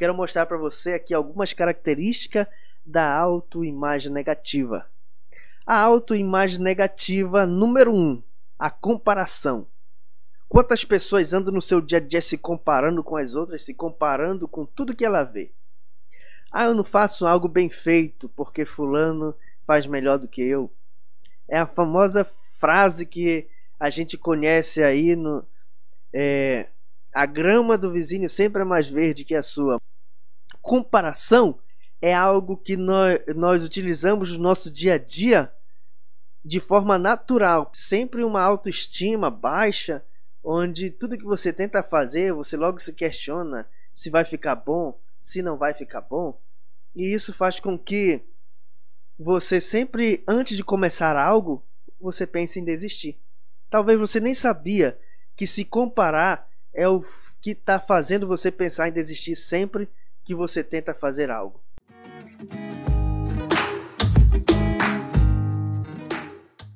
quero mostrar para você aqui algumas características da autoimagem negativa. A autoimagem negativa número 1, um, a comparação. Quantas pessoas andam no seu dia a dia se comparando com as outras, se comparando com tudo que ela vê? Ah, eu não faço algo bem feito porque fulano faz melhor do que eu. É a famosa frase que a gente conhece aí no é, a grama do vizinho sempre é mais verde que a sua. Comparação é algo que nós, nós utilizamos no nosso dia a dia de forma natural. Sempre uma autoestima baixa, onde tudo que você tenta fazer, você logo se questiona se vai ficar bom, se não vai ficar bom. E isso faz com que você sempre, antes de começar algo, você pense em desistir. Talvez você nem sabia que se comparar é o que está fazendo você pensar em desistir sempre que você tenta fazer algo.